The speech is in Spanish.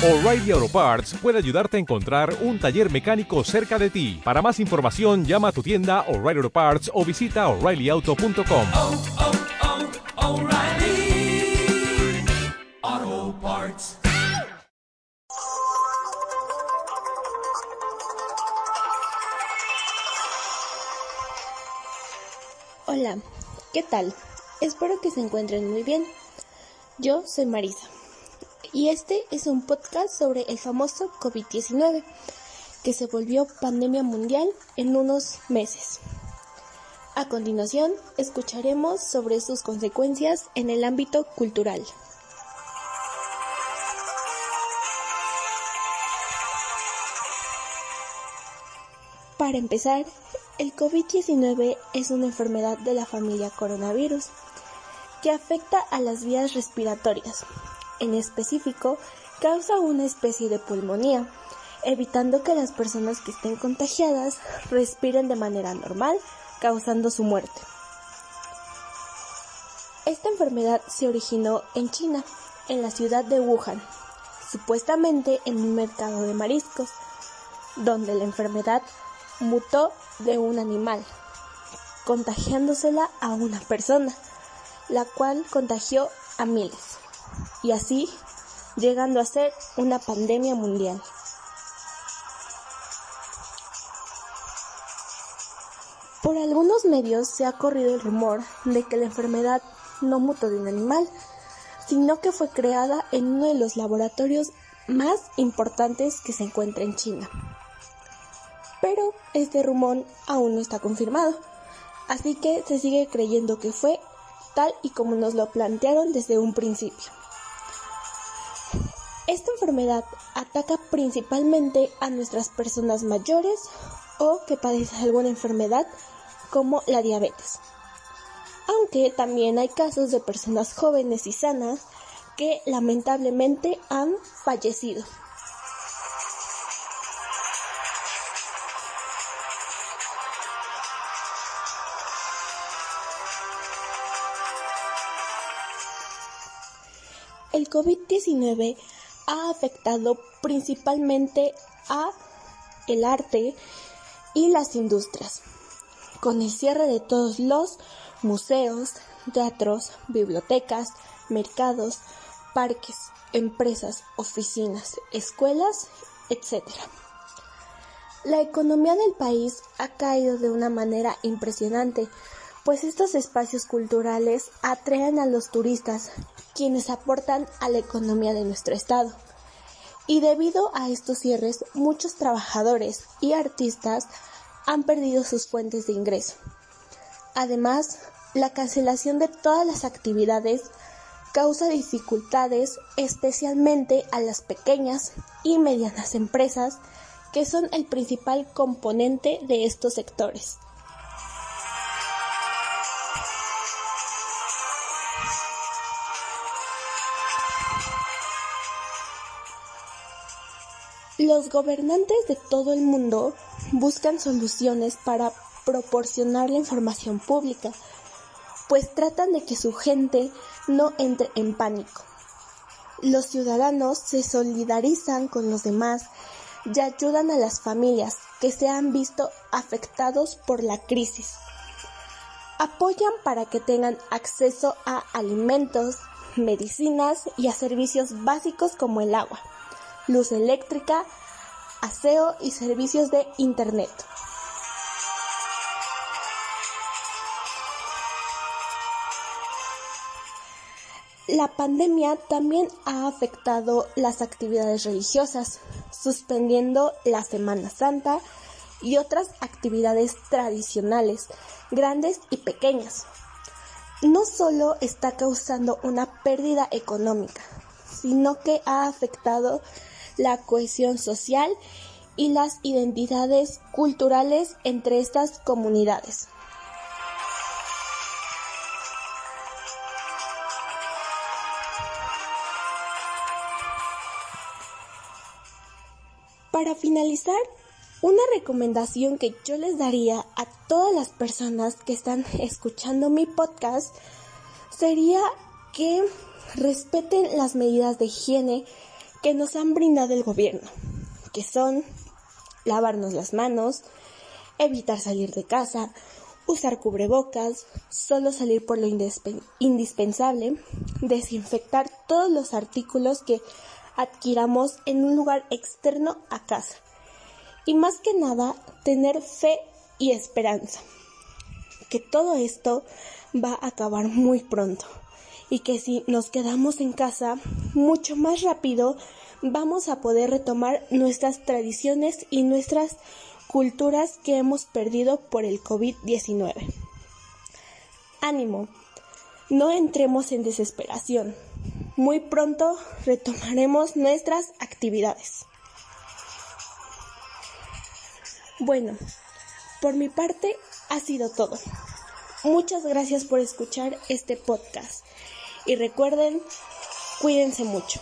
O'Reilly Auto Parts puede ayudarte a encontrar un taller mecánico cerca de ti. Para más información, llama a tu tienda O'Reilly Auto Parts o visita oreillyauto.com. oh, oh, Parts. Hola, ¿qué tal? Espero que se encuentren muy bien. Yo soy Marisa y este es un podcast sobre el famoso COVID-19 que se volvió pandemia mundial en unos meses. A continuación, escucharemos sobre sus consecuencias en el ámbito cultural. Para empezar, el COVID-19 es una enfermedad de la familia coronavirus que afecta a las vías respiratorias. En específico, causa una especie de pulmonía, evitando que las personas que estén contagiadas respiren de manera normal, causando su muerte. Esta enfermedad se originó en China, en la ciudad de Wuhan, supuestamente en un mercado de mariscos, donde la enfermedad mutó de un animal, contagiándosela a una persona, la cual contagió a miles, y así llegando a ser una pandemia mundial. Por algunos medios se ha corrido el rumor de que la enfermedad no mutó de un animal, sino que fue creada en uno de los laboratorios más importantes que se encuentra en China. Pero este rumor aún no está confirmado, así que se sigue creyendo que fue tal y como nos lo plantearon desde un principio. Esta enfermedad ataca principalmente a nuestras personas mayores o que padecen alguna enfermedad como la diabetes. Aunque también hay casos de personas jóvenes y sanas que lamentablemente han fallecido. El COVID-19 ha afectado principalmente a el arte y las industrias, con el cierre de todos los museos, teatros, bibliotecas, mercados, parques, empresas, oficinas, escuelas, etc. La economía del país ha caído de una manera impresionante, pues estos espacios culturales atraen a los turistas, quienes aportan a la economía de nuestro estado. Y debido a estos cierres, muchos trabajadores y artistas han perdido sus fuentes de ingreso. Además, la cancelación de todas las actividades causa dificultades especialmente a las pequeñas y medianas empresas que son el principal componente de estos sectores. Los gobernantes de todo el mundo buscan soluciones para proporcionar la información pública, pues tratan de que su gente no entre en pánico. Los ciudadanos se solidarizan con los demás y ayudan a las familias que se han visto afectados por la crisis. Apoyan para que tengan acceso a alimentos, medicinas y a servicios básicos como el agua luz eléctrica, aseo y servicios de Internet. La pandemia también ha afectado las actividades religiosas, suspendiendo la Semana Santa y otras actividades tradicionales, grandes y pequeñas. No solo está causando una pérdida económica, sino que ha afectado la cohesión social y las identidades culturales entre estas comunidades. Para finalizar, una recomendación que yo les daría a todas las personas que están escuchando mi podcast sería que respeten las medidas de higiene que nos han brindado el gobierno, que son lavarnos las manos, evitar salir de casa, usar cubrebocas, solo salir por lo indispensable, desinfectar todos los artículos que adquiramos en un lugar externo a casa. Y más que nada tener fe y esperanza que todo esto va a acabar muy pronto y que si nos quedamos en casa mucho más rápido vamos a poder retomar nuestras tradiciones y nuestras culturas que hemos perdido por el COVID-19. Ánimo, no entremos en desesperación. Muy pronto retomaremos nuestras actividades. Bueno, por mi parte ha sido todo. Muchas gracias por escuchar este podcast y recuerden, cuídense mucho.